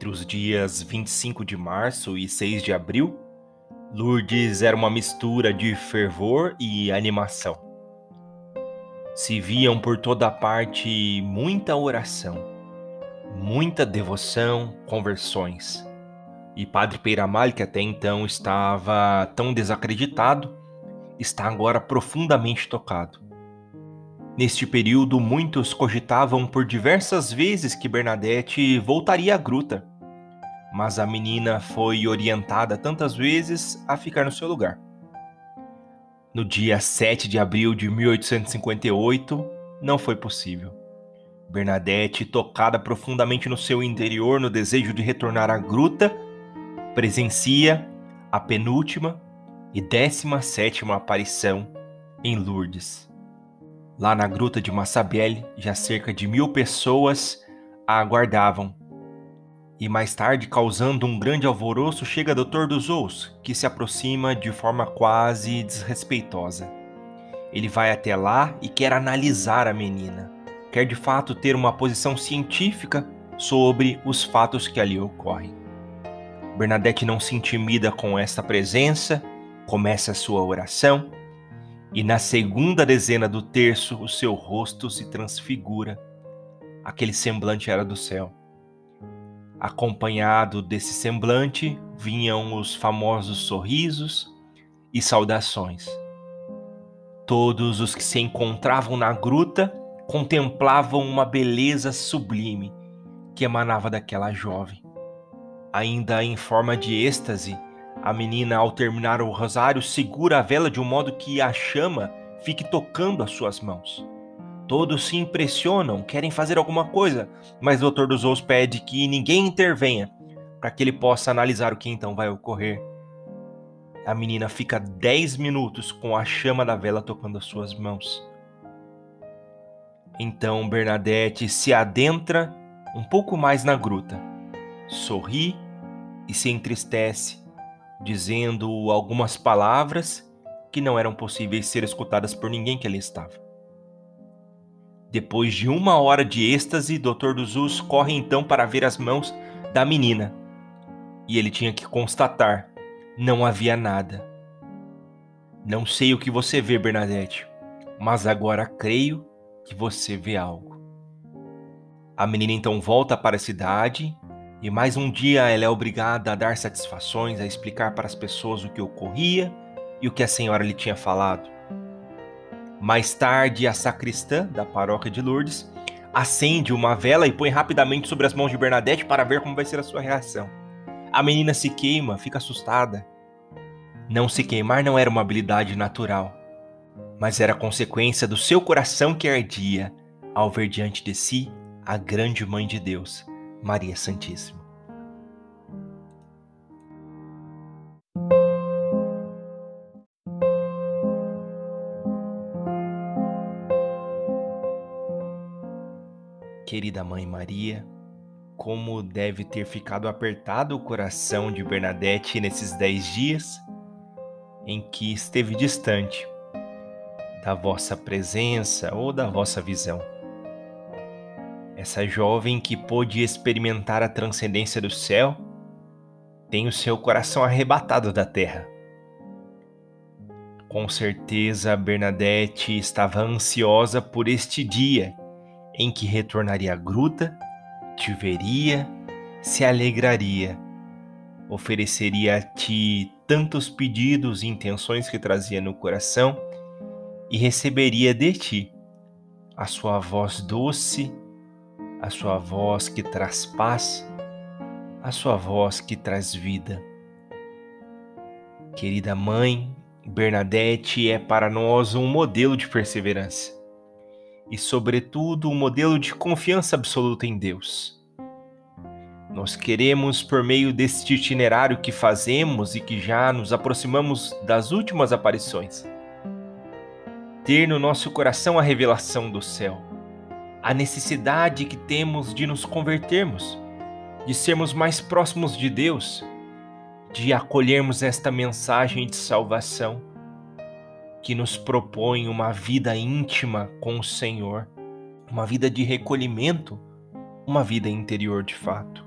Entre os dias 25 de março e 6 de abril, Lourdes era uma mistura de fervor e animação. Se viam por toda parte muita oração, muita devoção, conversões. E Padre Peiramal, que até então estava tão desacreditado, está agora profundamente tocado. Neste período, muitos cogitavam por diversas vezes que Bernadette voltaria à gruta, mas a menina foi orientada tantas vezes a ficar no seu lugar. No dia 7 de abril de 1858, não foi possível. Bernadette, tocada profundamente no seu interior no desejo de retornar à gruta, presencia a penúltima e décima sétima aparição em Lourdes. Lá na gruta de Massabielle, já cerca de mil pessoas a aguardavam. E mais tarde, causando um grande alvoroço, chega Dr. dos Ous, que se aproxima de forma quase desrespeitosa. Ele vai até lá e quer analisar a menina. Quer de fato ter uma posição científica sobre os fatos que ali ocorrem. Bernadette não se intimida com esta presença, começa a sua oração e na segunda dezena do terço o seu rosto se transfigura. Aquele semblante era do céu. Acompanhado desse semblante vinham os famosos sorrisos e saudações. Todos os que se encontravam na gruta contemplavam uma beleza sublime que emanava daquela jovem. Ainda em forma de êxtase, a menina, ao terminar o rosário, segura a vela de um modo que a chama fique tocando as suas mãos. Todos se impressionam, querem fazer alguma coisa, mas o Dr. dos Ous pede que ninguém intervenha para que ele possa analisar o que então vai ocorrer. A menina fica 10 minutos com a chama da vela tocando as suas mãos. Então Bernadette se adentra um pouco mais na gruta, sorri e se entristece dizendo algumas palavras que não eram possíveis ser escutadas por ninguém que ali estava. Depois de uma hora de êxtase, Dr. Duzus corre então para ver as mãos da menina. E ele tinha que constatar: não havia nada. Não sei o que você vê, Bernadette, mas agora creio que você vê algo. A menina então volta para a cidade e mais um dia ela é obrigada a dar satisfações, a explicar para as pessoas o que ocorria e o que a senhora lhe tinha falado. Mais tarde, a sacristã da paróquia de Lourdes acende uma vela e põe rapidamente sobre as mãos de Bernadette para ver como vai ser a sua reação. A menina se queima, fica assustada. Não se queimar não era uma habilidade natural, mas era consequência do seu coração que ardia ao ver diante de si a grande Mãe de Deus Maria Santíssima. Querida Mãe Maria, como deve ter ficado apertado o coração de Bernadette nesses dez dias em que esteve distante da vossa presença ou da vossa visão essa jovem que pôde experimentar a transcendência do céu tem o seu coração arrebatado da terra. Com certeza, Bernadette estava ansiosa por este dia em que retornaria à gruta, te veria, se alegraria, ofereceria a ti tantos pedidos e intenções que trazia no coração e receberia de ti a sua voz doce a sua voz que traz paz, a sua voz que traz vida. Querida mãe, Bernadette é para nós um modelo de perseverança e, sobretudo, um modelo de confiança absoluta em Deus. Nós queremos, por meio deste itinerário que fazemos e que já nos aproximamos das últimas aparições, ter no nosso coração a revelação do céu a necessidade que temos de nos convertermos, de sermos mais próximos de Deus, de acolhermos esta mensagem de salvação que nos propõe uma vida íntima com o Senhor, uma vida de recolhimento, uma vida interior de fato.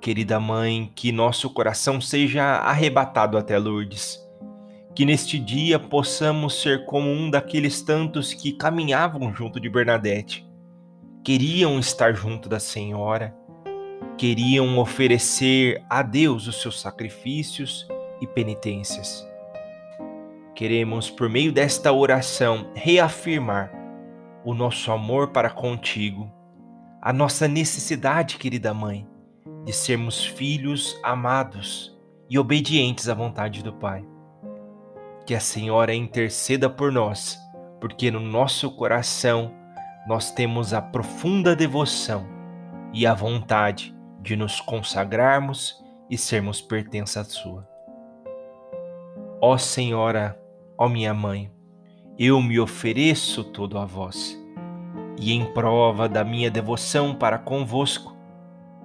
Querida Mãe, que nosso coração seja arrebatado até Lourdes. Que neste dia possamos ser como um daqueles tantos que caminhavam junto de Bernadette. Queriam estar junto da Senhora, queriam oferecer a Deus os seus sacrifícios e penitências. Queremos, por meio desta oração, reafirmar o nosso amor para contigo, a nossa necessidade, querida Mãe, de sermos filhos amados e obedientes à vontade do Pai. Que a Senhora interceda por nós, porque no nosso coração nós temos a profunda devoção e a vontade de nos consagrarmos e sermos pertença Sua. Ó Senhora, ó minha Mãe, eu me ofereço todo a vós, e em prova da minha devoção para convosco,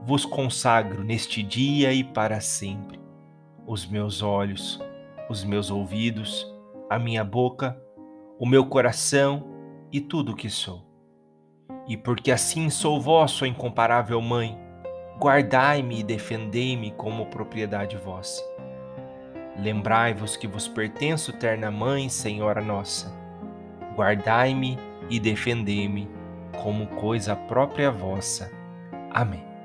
vos consagro neste dia e para sempre os meus olhos, os meus ouvidos, a minha boca, o meu coração e tudo o que sou. E porque assim sou vosso, incomparável Mãe, guardai-me e defendei-me como propriedade vossa. Lembrai-vos que vos pertenço, terna Mãe, Senhora nossa. Guardai-me e defendei-me como coisa própria vossa. Amém.